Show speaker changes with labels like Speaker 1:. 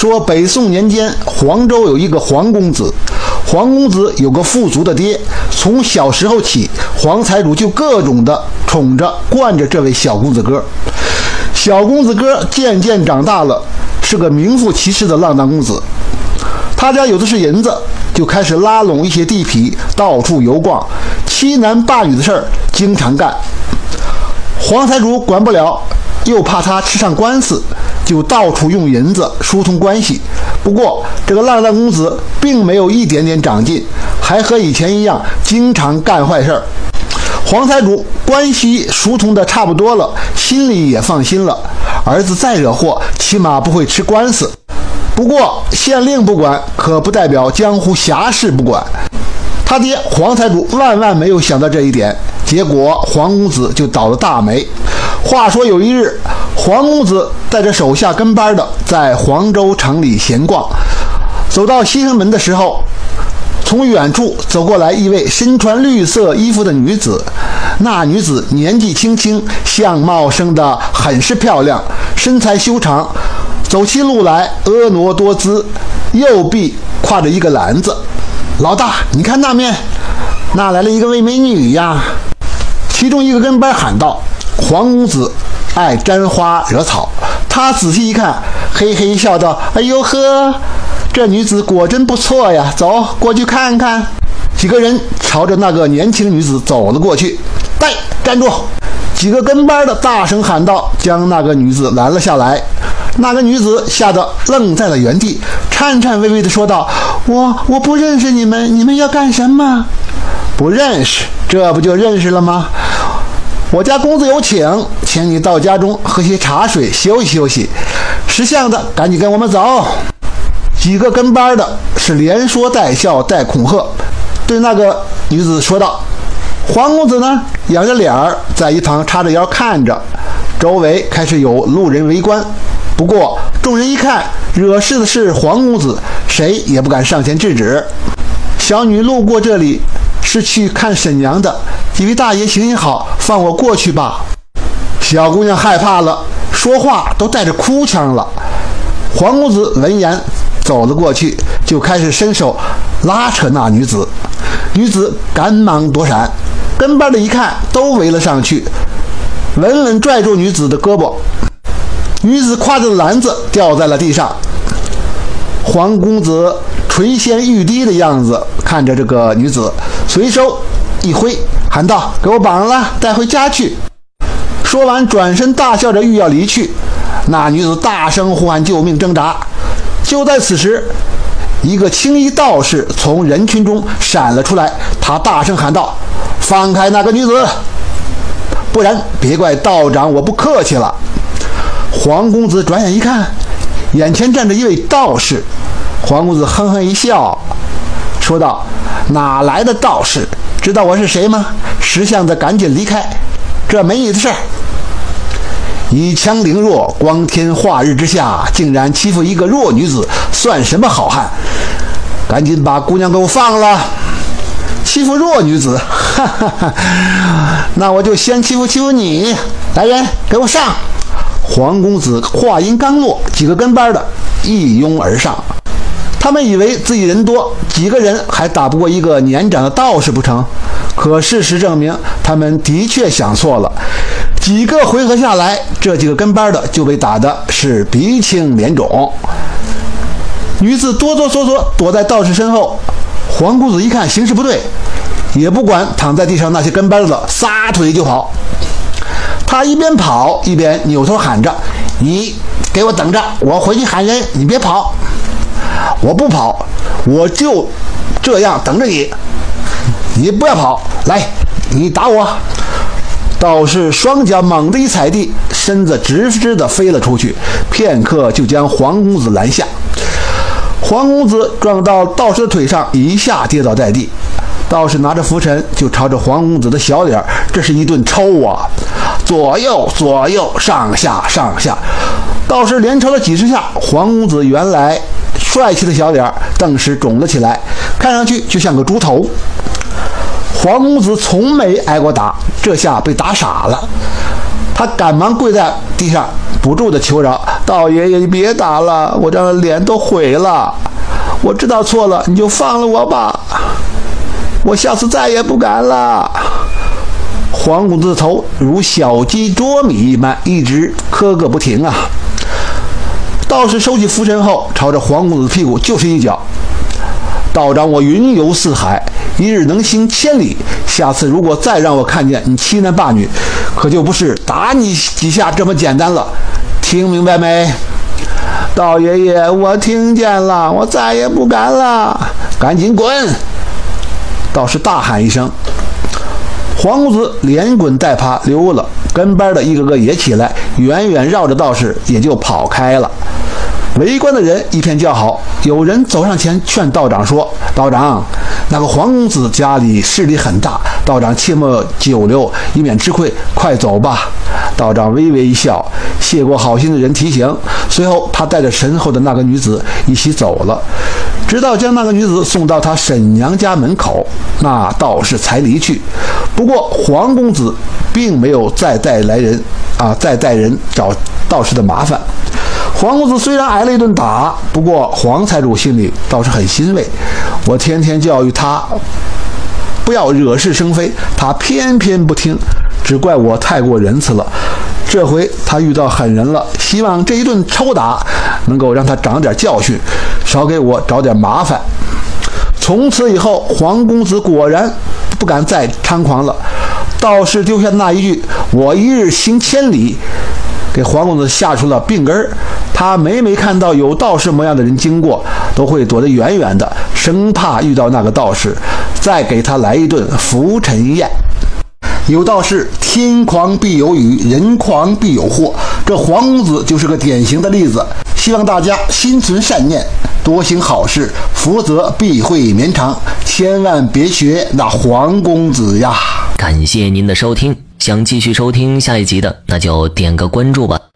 Speaker 1: 说北宋年间，黄州有一个黄公子，黄公子有个富足的爹，从小时候起，黄财主就各种的宠着惯着这位小公子哥。小公子哥渐渐长大了，是个名副其实的浪荡公子。他家有的是银子，就开始拉拢一些地痞，到处游逛，欺男霸女的事儿经常干。黄财主管不了，又怕他吃上官司，就到处用银子疏通关系。不过，这个浪荡公子并没有一点点长进，还和以前一样，经常干坏事儿。黄财主关系疏通的差不多了，心里也放心了。儿子再惹祸，起码不会吃官司。不过，县令不管，可不代表江湖侠士不管。他爹黄财主万万没有想到这一点，结果黄公子就倒了大霉。话说有一日，黄公子带着手下跟班的在黄州城里闲逛，走到西城门的时候，从远处走过来一位身穿绿色衣服的女子。那女子年纪轻轻，相貌生得很是漂亮，身材修长，走起路来婀娜多姿，右臂挎着一个篮子。老大，你看那面，那来了一个位美女呀！其中一个跟班喊道：“黄公子爱沾花惹草。”他仔细一看，嘿嘿笑道：“哎呦呵，这女子果真不错呀！走过去看看。”几个人朝着那个年轻女子走了过去。“带，站住！”几个跟班的大声喊道，将那个女子拦了下来。那个女子吓得愣在了原地，颤颤巍巍地说道：“我我不认识你们，你们要干什么？不认识，这不就认识了吗？我家公子有请，请你到家中喝些茶水，休息休息。识相的，赶紧跟我们走。”几个跟班的是连说带笑带恐吓，对那个女子说道：“黄公子呢，仰着脸儿在一旁叉着腰看着，周围开始有路人围观。”不过，众人一看惹事的是黄公子，谁也不敢上前制止。小女路过这里是去看婶娘的，几位大爷行行好，放我过去吧。小姑娘害怕了，说话都带着哭腔了。黄公子闻言走了过去，就开始伸手拉扯那女子，女子赶忙躲闪。跟班的一看，都围了上去，稳稳拽住女子的胳膊。女子挎着篮子掉在了地上，黄公子垂涎欲滴的样子看着这个女子，随手一挥，喊道：“给我绑上了，带回家去。”说完，转身大笑着欲要离去。那女子大声呼喊救命，挣扎。就在此时，一个青衣道士从人群中闪了出来，他大声喊道：“放开那个女子，不然别怪道长我不客气了。”黄公子转眼一看，眼前站着一位道士。黄公子哼哼一笑，说道：“哪来的道士？知道我是谁吗？识相的赶紧离开，这没你的事儿。以强凌弱，光天化日之下，竟然欺负一个弱女子，算什么好汉？赶紧把姑娘给我放了！欺负弱女子，哈哈哈！那我就先欺负欺负你。来人，给我上！”黄公子话音刚落，几个跟班的一拥而上。他们以为自己人多，几个人还打不过一个年长的道士不成？可事实证明，他们的确想错了。几个回合下来，这几个跟班的就被打的是鼻青脸肿。女子哆哆嗦嗦躲在道士身后。黄姑子一看形势不对，也不管躺在地上那些跟班的，撒腿就跑。他一边跑一边扭头喊着：“你给我等着，我回去喊人，你别跑！我不跑，我就这样等着你。你不要跑，来，你打我！”道士双脚猛地一踩地，身子直直的飞了出去，片刻就将黄公子拦下。黄公子撞到道士的腿上，一下跌倒在地。道士拿着拂尘就朝着黄公子的小脸，这是一顿抽啊！左右左右，上下上下，道士连抽了几十下，黄公子原来帅气的小脸顿时肿了起来，看上去就像个猪头。黄公子从没挨过打，这下被打傻了，他赶忙跪在地上，不住的求饶：“道爷爷，你别打了，我这脸都毁了。我知道错了，你就放了我吧。我下次再也不敢了。黄公子的头如小鸡啄米一般，一直磕个不停啊。道士收起拂尘后，朝着黄公子的屁股就是一脚。道长，我云游四海，一日能行千里。下次如果再让我看见你欺男霸女，可就不是打你几下这么简单了。听明白没？道爷爷，我听见了，我再也不敢了。赶紧滚！道士大喊一声。黄公子连滚带爬溜了，跟班的一个个也起来，远远绕着道士也就跑开了。围观的人一片叫好，有人走上前劝道长说：“道长，那个黄公子家里势力很大，道长切莫久留，以免吃亏，快走吧。”道长微微一笑，谢过好心的人提醒。随后，他带着身后的那个女子一起走了，直到将那个女子送到他婶娘家门口，那道士才离去。不过，黄公子并没有再带来人啊，再带人找道士的麻烦。黄公子虽然挨了一顿打，不过黄财主心里倒是很欣慰。我天天教育他不要惹是生非，他偏偏不听，只怪我太过仁慈了。这回他遇到狠人了，希望这一顿抽打能够让他长点教训，少给我找点麻烦。从此以后，黄公子果然不敢再猖狂了。道士丢下的那一句“我一日行千里”。给黄公子吓出了病根儿，他每每看到有道士模样的人经过，都会躲得远远的，生怕遇到那个道士，再给他来一顿浮尘宴。有道是天狂必有雨，人狂必有祸，这黄公子就是个典型的例子。希望大家心存善念，多行好事，福泽必会绵长。千万别学那黄公子呀！
Speaker 2: 感谢您的收听。想继续收听下一集的，那就点个关注吧。